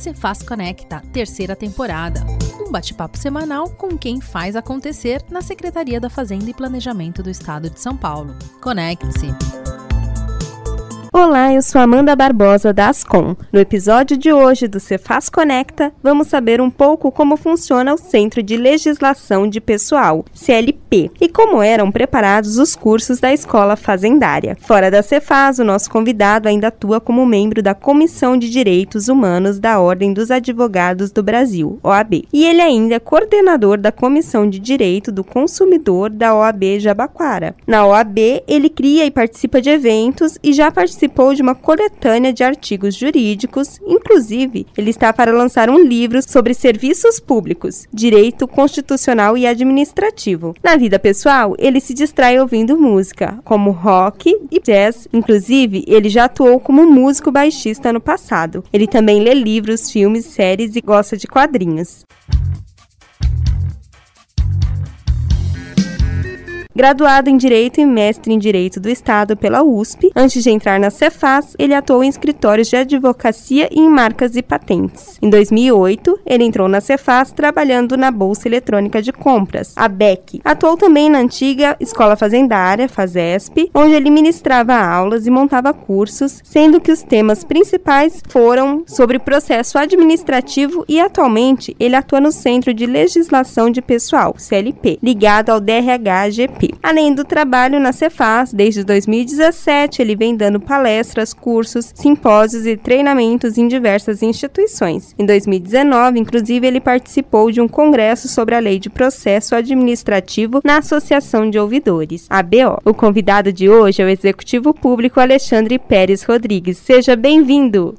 Cefaz Conecta, terceira temporada. Um bate-papo semanal com quem faz acontecer na Secretaria da Fazenda e Planejamento do Estado de São Paulo. Conecte-se! Olá, eu sou Amanda Barbosa da Ascom. No episódio de hoje do Cefaz Conecta, vamos saber um pouco como funciona o Centro de Legislação de Pessoal, CLP, e como eram preparados os cursos da Escola Fazendária. Fora da Cefaz, o nosso convidado ainda atua como membro da Comissão de Direitos Humanos da Ordem dos Advogados do Brasil, OAB. E ele ainda é coordenador da Comissão de Direito do Consumidor da OAB Jabaquara. Na OAB, ele cria e participa de eventos e já participou participou de uma coletânea de artigos jurídicos, inclusive, ele está para lançar um livro sobre serviços públicos, direito constitucional e administrativo. Na vida pessoal, ele se distrai ouvindo música, como rock e jazz. Inclusive, ele já atuou como músico baixista no passado. Ele também lê livros, filmes, séries e gosta de quadrinhos. Graduado em Direito e mestre em Direito do Estado pela USP, antes de entrar na Cefaz, ele atuou em escritórios de advocacia e em marcas e patentes. Em 2008, ele entrou na Cefaz trabalhando na Bolsa Eletrônica de Compras, a BEC. Atuou também na antiga Escola Fazendária, FASESP, onde ele ministrava aulas e montava cursos, sendo que os temas principais foram sobre processo administrativo e atualmente ele atua no Centro de Legislação de Pessoal, CLP, ligado ao DRH-GP. Além do trabalho na Cefaz, desde 2017 ele vem dando palestras, cursos, simpósios e treinamentos em diversas instituições. Em 2019, inclusive, ele participou de um congresso sobre a lei de processo administrativo na Associação de Ouvidores, ABO. O convidado de hoje é o executivo público Alexandre Pérez Rodrigues. Seja bem-vindo!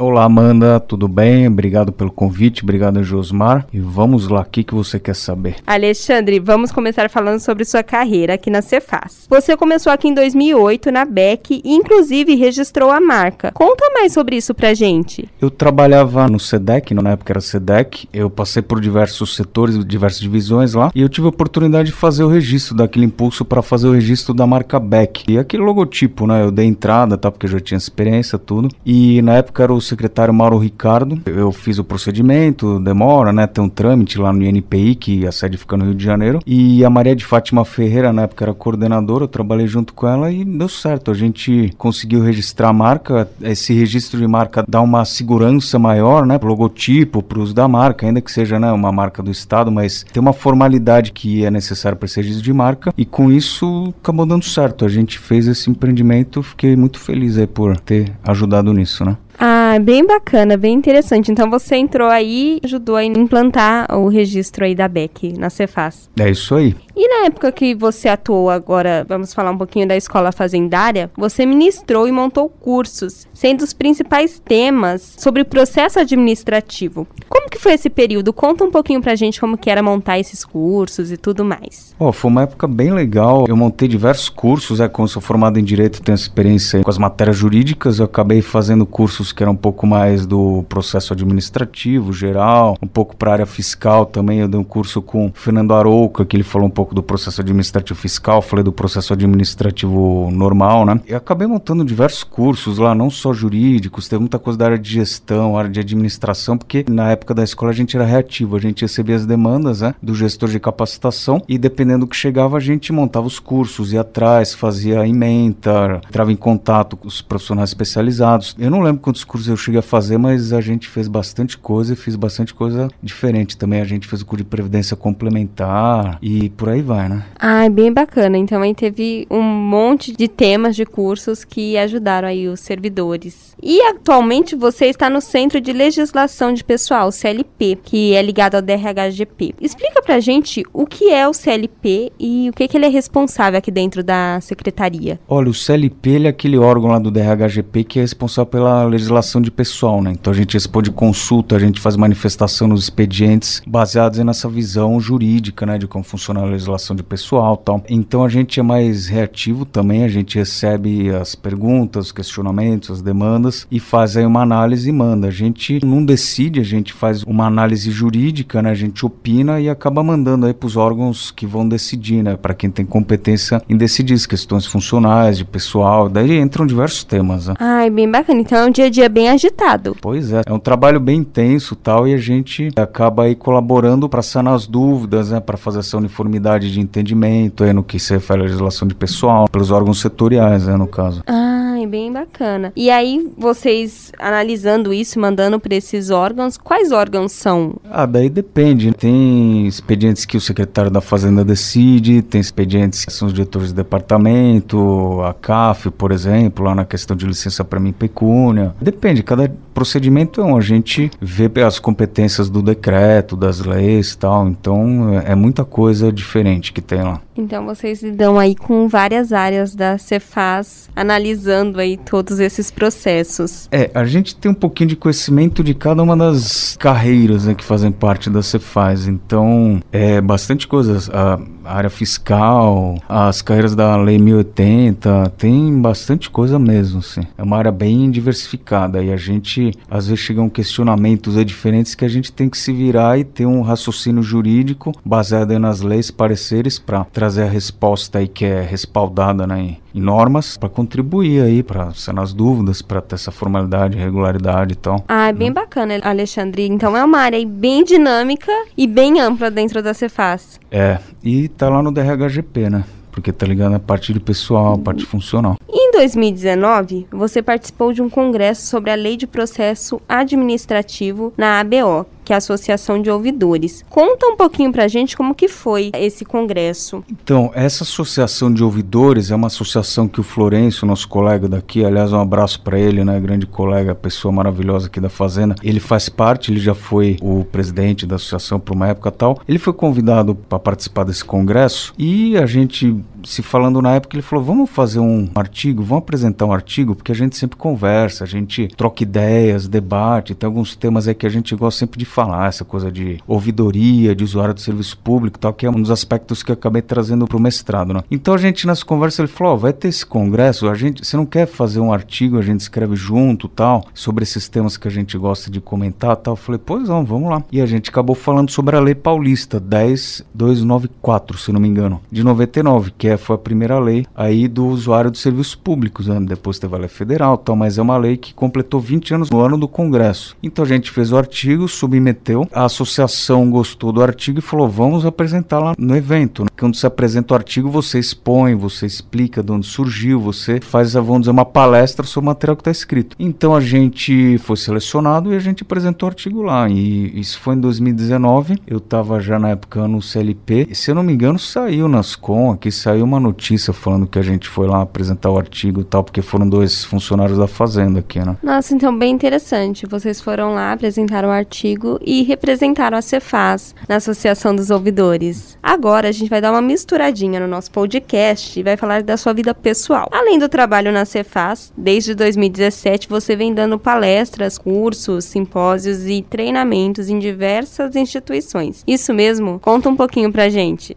Olá Amanda, tudo bem? Obrigado pelo convite, obrigado Josmar. E vamos lá, o que, que você quer saber? Alexandre, vamos começar falando sobre sua carreira aqui na Cefaz. Você começou aqui em 2008 na BEC e inclusive registrou a marca. Conta mais sobre isso pra gente. Eu trabalhava no SEDEC, na época era SEDEC. Eu passei por diversos setores, diversas divisões lá e eu tive a oportunidade de fazer o registro daquele impulso para fazer o registro da marca BEC. E aquele logotipo, né? Eu dei entrada, tá? Porque eu já tinha experiência, tudo. E na época era o secretário Mauro Ricardo. Eu fiz o procedimento, demora, né? Tem um trâmite lá no INPI, que a sede fica no Rio de Janeiro. E a Maria de Fátima Ferreira, na época, era coordenadora, eu trabalhei junto com ela e deu certo. A gente conseguiu registrar a marca. Esse registro de marca dá uma segurança maior, né? Pro logotipo, para uso da marca, ainda que seja né, uma marca do Estado, mas tem uma formalidade que é necessária para esse registro de marca. E com isso acabou dando certo. A gente fez esse empreendimento, fiquei muito feliz aí por ter ajudado nisso, né? Ah, bem bacana, bem interessante. Então você entrou aí, ajudou a implantar o registro aí da BEC na Cefaz. É isso aí. E na época que você atuou agora, vamos falar um pouquinho da escola fazendária, você ministrou e montou cursos, sendo os principais temas sobre o processo administrativo. Como que foi esse período? Conta um pouquinho pra gente como que era montar esses cursos e tudo mais. Oh, foi uma época bem legal. Eu montei diversos cursos, é, como sou formado em direito, tenho experiência com as matérias jurídicas, eu acabei fazendo cursos que eram um pouco mais do processo administrativo geral, um pouco para área fiscal também. Eu dei um curso com o Fernando Arouca, que ele falou um pouco do processo administrativo fiscal, falei do processo administrativo normal, né? E acabei montando diversos cursos lá, não só jurídicos, teve muita coisa da área de gestão, área de administração, porque na época da escola a gente era reativo, a gente recebia as demandas né, do gestor de capacitação e dependendo do que chegava a gente montava os cursos, ia atrás, fazia ementa, entrava em contato com os profissionais especializados. Eu não lembro quantos cursos eu cheguei a fazer, mas a gente fez bastante coisa e fiz bastante coisa diferente também. A gente fez o curso de previdência complementar e por aí vai, né? Ah, bem bacana. Então aí teve um monte de temas de cursos que ajudaram aí os servidores. E atualmente você está no Centro de Legislação de Pessoal, CLP, que é ligado ao DRHGP. Explica pra gente o que é o CLP e o que, que ele é responsável aqui dentro da secretaria. Olha, o CLP ele é aquele órgão lá do DRHGP que é responsável pela legislação de pessoal, né? Então a gente responde consulta, a gente faz manifestação nos expedientes baseados nessa visão jurídica, né, de como funciona a legislação de pessoal, tal. Então a gente é mais reativo também, a gente recebe as perguntas, os questionamentos, as demandas e faz aí uma análise e manda. A gente não decide, a gente faz uma análise jurídica, né? A gente opina e acaba mandando aí para os órgãos que vão decidir, né? Para quem tem competência em decidir as questões funcionais, de pessoal, daí entram diversos temas. Né? Ai, bem bacana. Então é um dia a dia bem bem agitado. Pois é, é um trabalho bem intenso tal, e a gente acaba aí colaborando para sanar as dúvidas, né, para fazer essa uniformidade de entendimento aí no que se refere à legislação de pessoal, pelos órgãos setoriais, né, no caso. Ah, bem bacana. E aí, vocês analisando isso, mandando para esses órgãos, quais órgãos são? Ah, daí depende. Tem expedientes que o secretário da Fazenda decide, tem expedientes que são os diretores de departamento, a CAF, por exemplo, lá na questão de licença para mim pecúnia. Depende, cada procedimento é um. A gente vê as competências do decreto, das leis e tal. Então, é muita coisa diferente que tem lá. Então, vocês lidam aí com várias áreas da Cefaz, analisando aí todos esses processos. É, a gente tem um pouquinho de conhecimento de cada uma das carreiras né, que fazem parte da Cefaz. Então, é bastante coisas. A, área fiscal, as carreiras da Lei 1080, tem bastante coisa mesmo, sim. É uma área bem diversificada e a gente, às vezes, chegam questionamentos aí diferentes que a gente tem que se virar e ter um raciocínio jurídico baseado nas leis, pareceres, para trazer a resposta aí que é respaldada né, em, em normas, para contribuir aí, para sanar as dúvidas, para ter essa formalidade, regularidade e tal. Ah, é bem né? bacana, Alexandre. Então é uma área bem dinâmica e bem ampla dentro da Cefaz. É, e tá lá no DRHGP, né? Porque tá ligado a parte de pessoal, a parte funcional. Em 2019, você participou de um congresso sobre a Lei de Processo Administrativo na ABO, que é a Associação de Ouvidores. Conta um pouquinho pra gente como que foi esse congresso. Então, essa Associação de Ouvidores é uma associação que o Florencio, nosso colega daqui, aliás, um abraço para ele, né, grande colega, pessoa maravilhosa aqui da Fazenda, ele faz parte, ele já foi o presidente da associação por uma época tal. Ele foi convidado para participar desse congresso e a gente se falando na época, ele falou: vamos fazer um artigo, vamos apresentar um artigo, porque a gente sempre conversa, a gente troca ideias, debate, tem alguns temas aí que a gente gosta sempre de falar, essa coisa de ouvidoria, de usuário do serviço público tal, que é um dos aspectos que eu acabei trazendo para o mestrado, né? Então a gente nessa conversa ele falou: oh, vai ter esse congresso, a gente, você não quer fazer um artigo, a gente escreve junto tal, sobre esses temas que a gente gosta de comentar tal. Eu falei: pois não, vamos lá. E a gente acabou falando sobre a Lei Paulista 10294, se não me engano, de 99, que é, foi a primeira lei aí do usuário dos serviços públicos, né? depois teve a lei federal, tal, mas é uma lei que completou 20 anos no ano do Congresso. Então a gente fez o artigo, submeteu, a associação gostou do artigo e falou: vamos apresentar lá no evento. Né? Quando você apresenta o artigo, você expõe, você explica de onde surgiu, você faz, vamos dizer, uma palestra sobre o material que está escrito. Então a gente foi selecionado e a gente apresentou o artigo lá. E isso foi em 2019. Eu estava já na época no CLP. E, se eu não me engano, saiu nas com, aqui saiu uma notícia falando que a gente foi lá apresentar o artigo e tal, porque foram dois funcionários da Fazenda aqui, né? Nossa, então bem interessante. Vocês foram lá, apresentaram o artigo e representaram a Cefaz na Associação dos Ouvidores. Agora a gente vai dar uma misturadinha no nosso podcast e vai falar da sua vida pessoal. Além do trabalho na Cefaz, desde 2017 você vem dando palestras, cursos, simpósios e treinamentos em diversas instituições. Isso mesmo? Conta um pouquinho pra gente.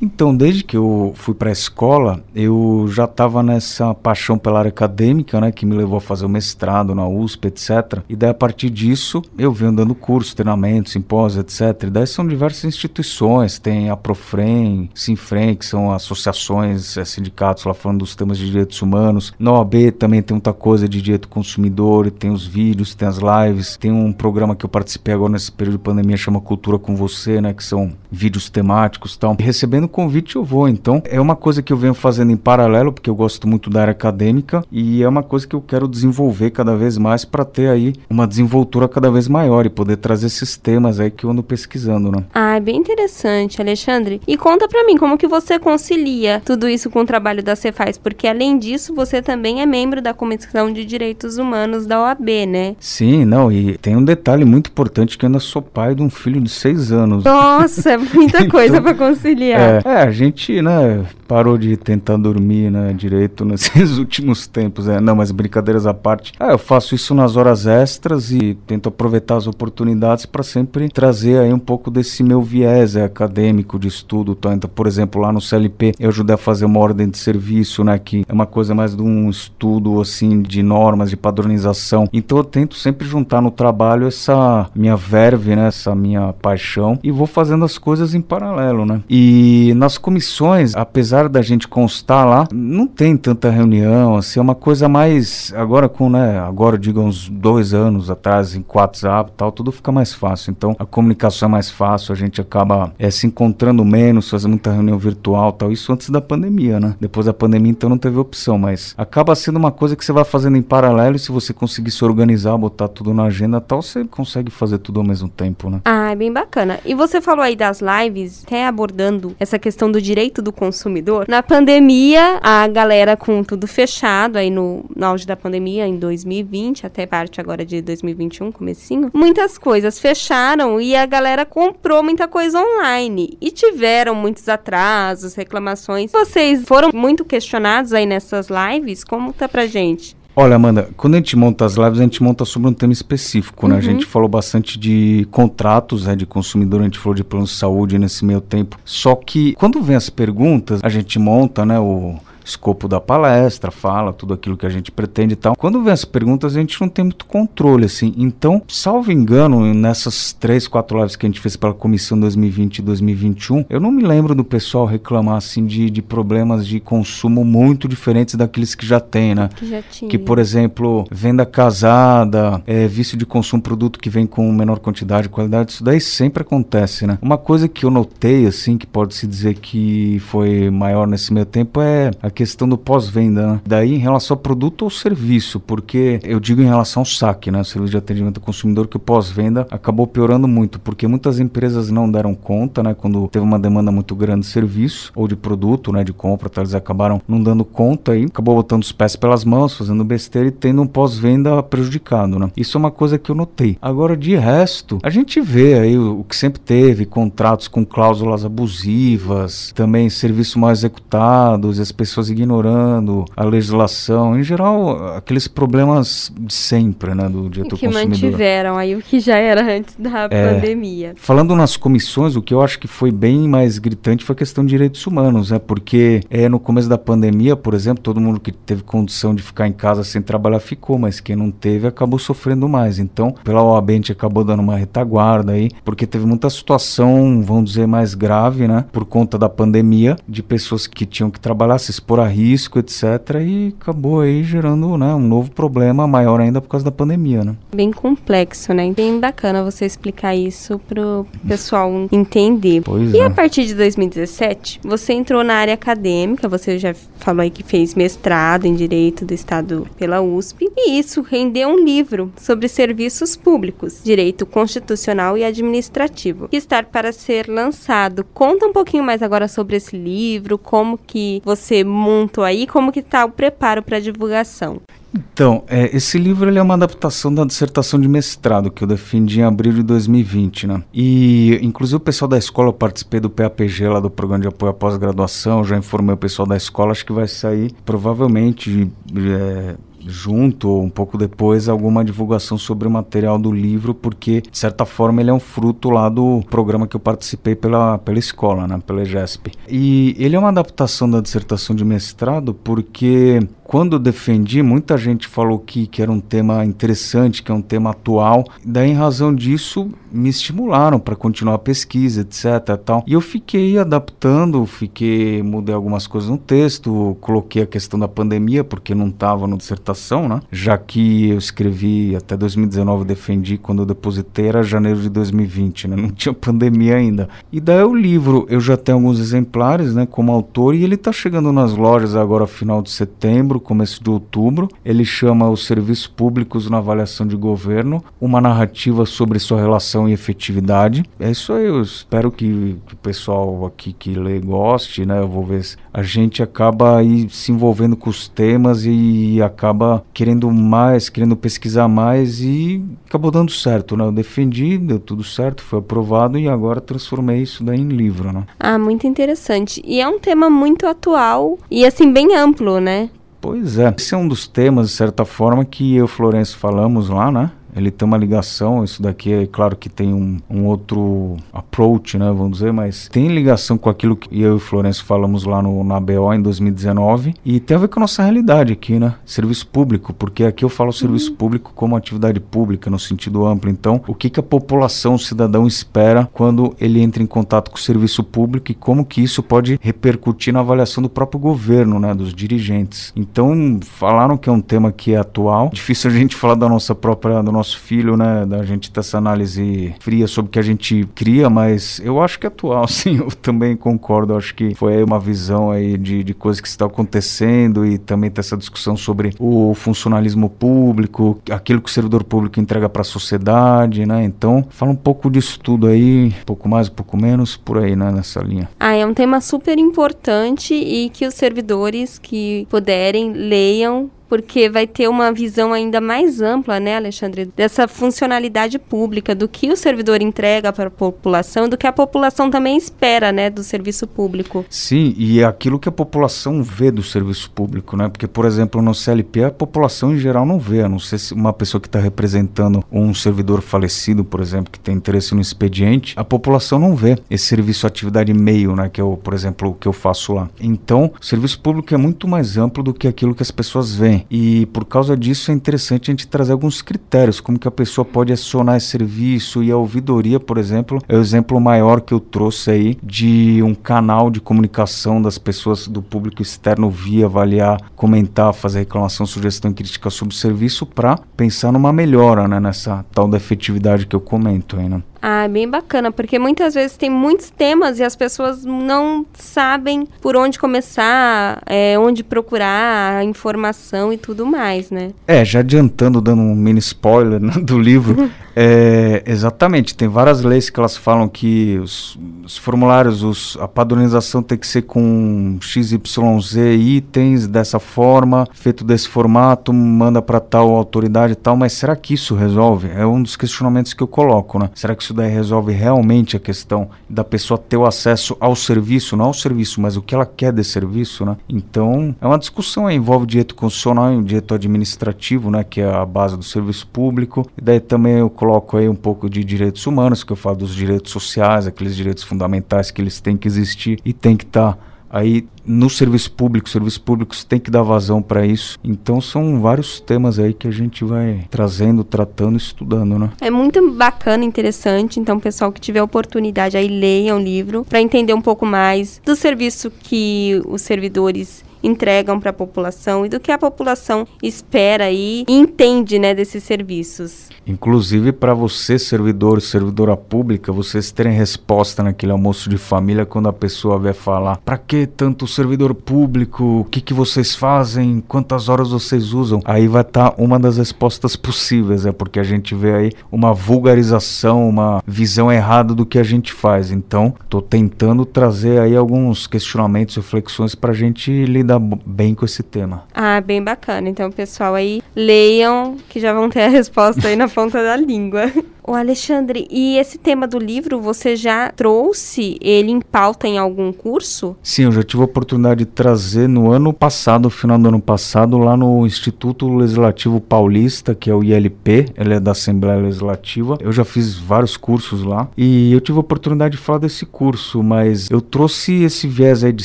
Então, desde que eu fui para a escola, eu já estava nessa paixão pela área acadêmica, né, que me levou a fazer o mestrado na USP, etc. E daí a partir disso, eu venho dando cursos, treinamentos, simpósios, etc. E daí são diversas instituições, tem a Profrem, Sinfrem, que são associações, é, sindicatos lá falando dos temas de direitos humanos. Na OAB também tem muita coisa de direito consumidor, tem os vídeos, tem as lives, tem um programa que eu participei agora nesse período de pandemia chama Cultura com Você, né, que são vídeos temáticos, tal. E recebendo o convite eu vou. Então é uma coisa que eu venho fazendo em paralelo, porque eu gosto muito da área acadêmica e é uma coisa que eu quero desenvolver cada vez mais para ter aí uma desenvoltura cada vez maior e poder trazer esses temas aí que eu ando pesquisando, né? Ah, é bem interessante, Alexandre. E conta para mim como que você concilia tudo isso com o trabalho da Cefaz, porque além disso você também é membro da Comissão de Direitos Humanos da OAB, né? Sim, não, e tem um detalhe muito importante que eu ainda sou pai de um filho de seis anos. Nossa, é muita coisa então, para conciliar. É, é, a gente, né, parou de tentar dormir, né, direito nesses últimos tempos, né? Não, mas brincadeiras à parte. É, eu faço isso nas horas extras e tento aproveitar as oportunidades para sempre trazer aí um pouco desse meu viés é, acadêmico de estudo. Então, por exemplo, lá no CLP, eu ajudei a fazer uma ordem de serviço, né, que é uma coisa mais de um estudo, assim, de normas, de padronização. Então, eu tento sempre juntar no trabalho essa minha verve, né, essa minha paixão e vou fazendo as coisas em paralelo, né. E nas comissões, apesar apesar da gente constar lá, não tem tanta reunião, assim, é uma coisa mais, agora com, né, agora diga uns dois anos atrás, em WhatsApp e tal, tudo fica mais fácil, então a comunicação é mais fácil, a gente acaba é, se encontrando menos, fazendo muita reunião virtual tal, isso antes da pandemia, né, depois da pandemia então não teve opção, mas acaba sendo uma coisa que você vai fazendo em paralelo e se você conseguir se organizar, botar tudo na agenda tal, você consegue fazer tudo ao mesmo tempo, né. Ah, é bem bacana. E você falou aí das lives, até abordando essa questão do direito do consumidor. Na pandemia, a galera com tudo fechado, aí no, no auge da pandemia, em 2020, até parte agora de 2021, comecinho, muitas coisas fecharam e a galera comprou muita coisa online. E tiveram muitos atrasos, reclamações. Vocês foram muito questionados aí nessas lives? Como tá pra gente? Olha, Amanda, quando a gente monta as lives, a gente monta sobre um tema específico, né? A gente Uhum. falou bastante de contratos, né, de consumidor, a gente falou de plano de saúde nesse meio tempo. Só que quando vem as perguntas, a gente monta, né, o escopo da palestra, fala tudo aquilo que a gente pretende e tal. Quando vem as perguntas, a gente não tem muito controle, assim. Então, salvo engano, nessas três, quatro lives que a gente fez pela comissão 2020 e 2021, eu não me lembro do pessoal reclamar, assim, de, de problemas de consumo muito diferentes daqueles que já tem, né? Que já tinha. Que, por exemplo, venda casada, é, vício de consumo, produto que vem com menor quantidade e qualidade, isso daí sempre acontece, né? Uma coisa que eu notei, assim, que pode-se dizer que foi maior nesse meio tempo é a questão do pós-venda, né? Daí em relação ao produto ou serviço, porque eu digo em relação ao saque, né? Serviço de atendimento ao consumidor, que o pós-venda acabou piorando muito, porque muitas empresas não deram conta, né? Quando teve uma demanda muito grande de serviço ou de produto, né? De compra, tá? eles acabaram não dando conta e acabou botando os pés pelas mãos, fazendo besteira e tendo um pós-venda prejudicado, né? Isso é uma coisa que eu notei. Agora, de resto, a gente vê aí o, que sempre teve, contratos com cláusulas abusivas, também serviços mal executados, as pessoas ignorando a legislação, em geral, aqueles problemas de sempre, né, do diretor que consumidor. mantiveram aí o que já era antes da É. pandemia. Falando nas comissões, o que eu acho que foi bem mais gritante foi a questão de direitos humanos, né? Porque é, no começo da pandemia, por exemplo, todo mundo que teve condição de ficar em casa sem trabalhar ficou, mas quem não teve acabou sofrendo mais. Então, pela OAB a gente acabou dando uma retaguarda aí, porque teve muita situação, vamos dizer, mais grave, né? Por conta da pandemia, de pessoas que tinham que trabalhar, se expor a risco, etc. E acabou aí gerando né, um novo problema maior ainda por causa da pandemia, né? Bem complexo, né? Bem bacana você explicar isso pro pessoal entender. Pois E é. a partir de 2017, você entrou na área acadêmica, você já falou aí que fez mestrado em Direito do Estado pela USP, e isso rendeu um livro sobre serviços públicos, Direito Constitucional e Administrativo, que está para ser lançado. Conta um pouquinho mais agora sobre esse livro, como que você montou aí, como que tá o preparo para divulgação. Então, é, esse livro ele é uma adaptação da dissertação de mestrado que eu defendi em abril de 2020, né? E, inclusive, o pessoal da escola, eu participei do PAPG lá do Programa de Apoio à Pós-Graduação, já informei o pessoal da escola, acho que vai sair provavelmente é, junto ou um pouco depois alguma divulgação sobre o material do livro, porque de certa forma ele é um fruto lá do programa que eu participei pela, pela escola, né, pela EGESP. E ele é uma adaptação da dissertação de mestrado porque quando eu defendi, muita gente falou que, que era um tema interessante, que é um tema atual. Daí, em razão disso, me estimularam para continuar a pesquisa, etc. Tal. E eu fiquei adaptando, fiquei mudei algumas coisas no texto, coloquei a questão da pandemia porque não estava no dissertação, né? Já que eu escrevi até 2019, eu defendi quando eu depositei era janeiro de 2020, né? Não tinha pandemia ainda. E daí o livro, eu já tenho alguns exemplares, né? Como autor e ele está chegando nas lojas agora final de setembro, começo de outubro. Ele chama Os Serviços Públicos na Avaliação de Governo, uma narrativa sobre sua relação e efetividade. É isso aí, eu espero que, que o pessoal aqui que lê goste, né? Eu vou ver se a gente acaba aí se envolvendo com os temas e acaba querendo mais, querendo pesquisar mais e acabou dando certo, né? Eu defendi, deu tudo certo, foi aprovado e agora transformei isso daí em livro, né? Ah, muito interessante. E é um tema muito atual e assim bem amplo, né? Pois é. Esse é um dos temas, de certa forma, que eu e o Florencio falamos lá, né? Ele tem uma ligação, isso daqui é claro que tem um, um outro approach, né, vamos dizer, mas tem ligação com aquilo que eu e o Florencio falamos lá no, na BO em 2019 e tem a ver com a nossa realidade aqui, né, serviço público, porque aqui eu falo serviço uhum. público como atividade pública no sentido amplo, então o que, que a população, o cidadão espera quando ele entra em contato com o serviço público e como que isso pode repercutir na avaliação do próprio governo, né, dos dirigentes. Então, falaram que é um tema que é atual, difícil a gente falar da nossa própria, do nosso filho, né, da gente ter essa análise fria sobre o que a gente cria, mas eu acho que é atual, sim, eu também concordo, acho que foi uma visão aí de, de coisas que está acontecendo e também ter essa discussão sobre o funcionalismo público, aquilo que o servidor público entrega para a sociedade, né, então fala um pouco disso tudo aí, um pouco mais, um pouco menos, por aí, né, nessa linha. Ah, é um tema super importante e que os servidores que puderem leiam porque vai ter uma visão ainda mais ampla, né, Alexandre, dessa funcionalidade pública, do que o servidor entrega para a população, do que a população também espera, né, do serviço público. Sim, e é aquilo que a população vê do serviço público, né? Porque, por exemplo, no CLP a população em geral não vê, a não ser se uma pessoa que está representando um servidor falecido, por exemplo, que tem interesse no expediente, a população não vê esse serviço atividade meio, né, que é o, por exemplo, o que eu faço lá. Então, o serviço público é muito mais amplo do que aquilo que as pessoas veem. E por causa disso é interessante a gente trazer alguns critérios, como que a pessoa pode acionar esse serviço e a ouvidoria, por exemplo, é o exemplo maior que eu trouxe aí de um canal de comunicação das pessoas do público externo via avaliar, comentar, fazer reclamação, sugestão e crítica sobre o serviço para pensar numa melhora né, nessa tal da efetividade que eu comento aí, né? Ah, é bem bacana, porque muitas vezes tem muitos temas e as pessoas não sabem por onde começar, é, onde procurar informação e tudo mais, né? É, já adiantando, dando um mini spoiler né, do livro, é, exatamente, tem várias leis que elas falam que os, os formulários, os, a padronização tem que ser com XYZ itens dessa forma, feito desse formato, manda para tal autoridade e tal, mas será que isso resolve? É um dos questionamentos que eu coloco, né? Será que isso daí resolve realmente a questão da pessoa ter o acesso ao serviço, não ao serviço, mas o que ela quer desse serviço, né? Então, é uma discussão aí, envolve direito constitucional e direito administrativo, né, que é a base do serviço público. E daí também eu coloco aí um pouco de direitos humanos, que eu falo dos direitos sociais, aqueles direitos fundamentais que eles têm que existir e tem que estar tá aí no serviço público, serviços públicos tem que dar vazão para isso. Então são vários temas aí que a gente vai trazendo, tratando, estudando, né? É muito bacana, interessante. Então, pessoal que tiver oportunidade aí leiam o livro para entender um pouco mais do serviço que os servidores entregam para a população e do que a população espera e entende, né, desses serviços. Inclusive para você, servidor, servidora pública, vocês terem resposta naquele almoço de família quando a pessoa vier falar: "Para que tanto servidor público? O que que vocês fazem? Quantas horas vocês usam?". Aí vai estar tá uma das respostas possíveis, é porque a gente vê aí uma vulgarização, uma visão errada do que a gente faz. Então, estou tentando trazer aí alguns questionamentos, reflexões para a gente lidar lidar bem com esse tema. Ah, bem bacana. Então, pessoal, aí leiam que já vão ter a resposta aí na ponta da língua. O Alexandre, e esse tema do livro, você já trouxe ele em pauta em algum curso? Sim, eu já tive a oportunidade de trazer no ano passado, no final do ano passado, lá no Instituto Legislativo Paulista, que é o ILP, ele é da Assembleia Legislativa. Eu já fiz vários cursos lá e eu tive a oportunidade de falar desse curso, mas eu trouxe esse viés aí de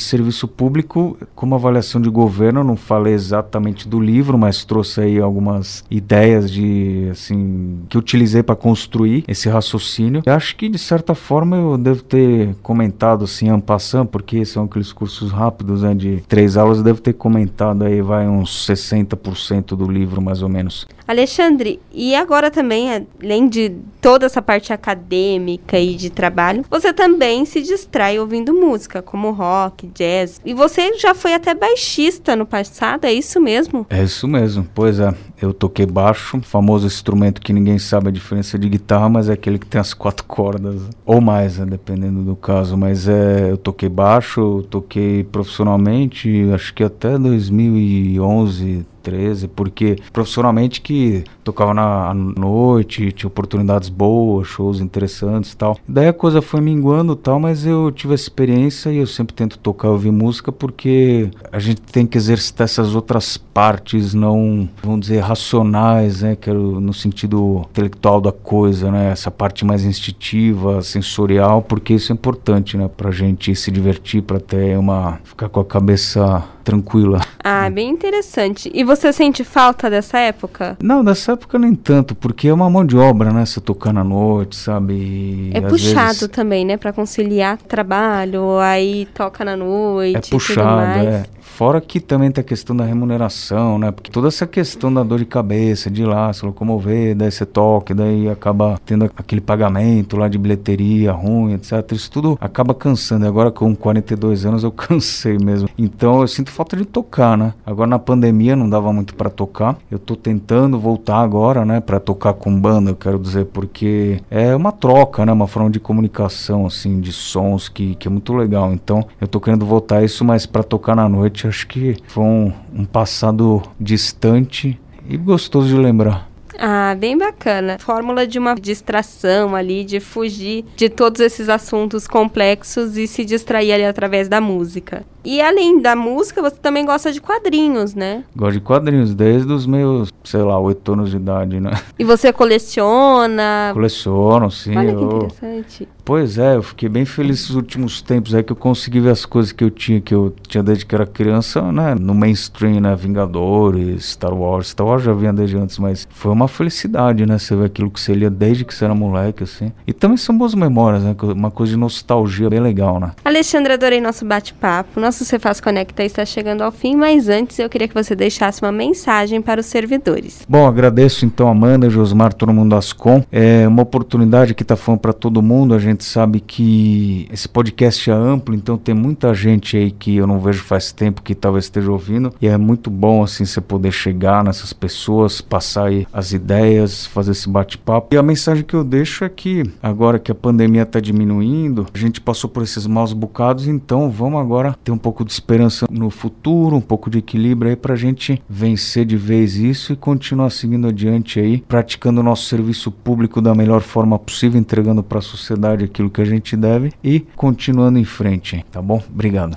serviço público como avaliação de governo, não falei exatamente do livro, mas trouxe aí algumas ideias de assim que eu utilizei para construir construir esse raciocínio. Eu acho que de certa forma eu devo ter comentado assim, en passant, porque são aqueles cursos rápidos né, de três aulas, eu devo ter comentado aí, vai uns 60% do livro mais ou menos. Alexandre, e agora também, além de toda essa parte acadêmica e de trabalho, você também se distrai ouvindo música, como rock, jazz. E você já foi até baixista no passado, é isso mesmo? É isso mesmo, pois é. Eu toquei baixo, famoso instrumento que ninguém sabe a diferença de guitarra, mas é aquele que tem as quatro cordas, ou mais, né, dependendo do caso. Mas é, eu toquei baixo, toquei profissionalmente, acho que até 2011, 13, porque profissionalmente que tocava na noite, tinha oportunidades boas, shows interessantes e tal. Daí a coisa foi minguando tal, mas eu tive essa experiência e eu sempre tento tocar e ouvir música porque a gente tem que exercitar essas outras partes não, vamos dizer, racionais, né, que é no sentido intelectual da coisa, né, essa parte mais instintiva, sensorial, porque isso é importante, né, pra gente se divertir, para ter uma ficar com a cabeça tranquila. Ah, bem interessante. E você sente falta dessa época? Não, dessa época nem tanto, porque é uma mão de obra, né? Você tocando à noite, sabe? É puxado vezes... também, né? Para conciliar trabalho, aí toca na noite. É puxado, é. Fora que também tem a questão da remuneração, né? Porque toda essa questão da dor de cabeça, de ir lá, se locomover, daí você toca, daí acaba tendo aquele pagamento lá de bilheteria ruim, etc. Isso tudo acaba cansando. E agora com 42 anos eu cansei mesmo. Então eu sinto falta de tocar, né? Agora na pandemia não dava muito para tocar. Eu tô tentando voltar agora, né? Para tocar com banda, eu quero dizer, porque é uma troca, né? Uma forma de comunicação, assim, de sons que, que é muito legal. Então eu tô querendo voltar isso, mas para tocar na noite acho que foi um, um passado distante e gostoso de lembrar. Ah, bem bacana. Fórmula de uma distração ali, de fugir de todos esses assuntos complexos e se distrair ali através da música. E além da música, você também gosta de quadrinhos, né? Gosto de quadrinhos desde os meus, sei lá, oito anos de idade, né? E você coleciona? Coleciono, sim. Olha que interessante. Pois é, eu fiquei bem feliz esses últimos tempos aí que eu consegui ver as coisas que eu tinha, que eu tinha desde que era criança, né? No mainstream, né? Vingadores, Star Wars. Star Wars já vinha desde antes, mas foi uma felicidade, né? Você ver aquilo que você lia desde que você era moleque, assim. E também são boas memórias, né? Uma coisa de nostalgia bem legal, né? Alexandre, adorei nosso bate-papo. Nosso Cefaz Conecta está chegando ao fim, mas antes eu queria que você deixasse uma mensagem para os servidores. Bom, agradeço então Amanda, Josmar, todo mundo Ascom. É uma oportunidade que está falando para todo mundo. A gente sabe que esse podcast é amplo, então tem muita gente aí que eu não vejo faz tempo que talvez esteja ouvindo. E é muito bom assim você poder chegar nessas pessoas, passar aí as ideias, fazer esse bate-papo. E a mensagem que eu deixo é que agora que a pandemia está diminuindo, a gente passou por esses maus bocados, então vamos agora ter um pouco de esperança no futuro, um pouco de equilíbrio aí para a gente vencer de vez isso e continuar seguindo adiante aí, praticando o nosso serviço público da melhor forma possível, entregando para a sociedade aquilo que a gente deve e continuando em frente, tá bom? Obrigado.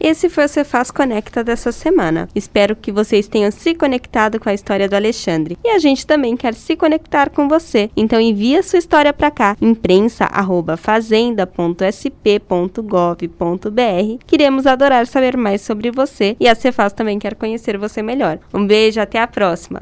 Esse foi o Cefaz Conecta dessa semana. Espero que vocês tenham se conectado com a história do Alexandre. E a gente também quer se conectar com você. Então envie a sua história para cá, imprensa@fazenda.sp.gov.br. Queremos adorar saber mais sobre você e a Cefaz também quer conhecer você melhor. Um beijo, até a próxima.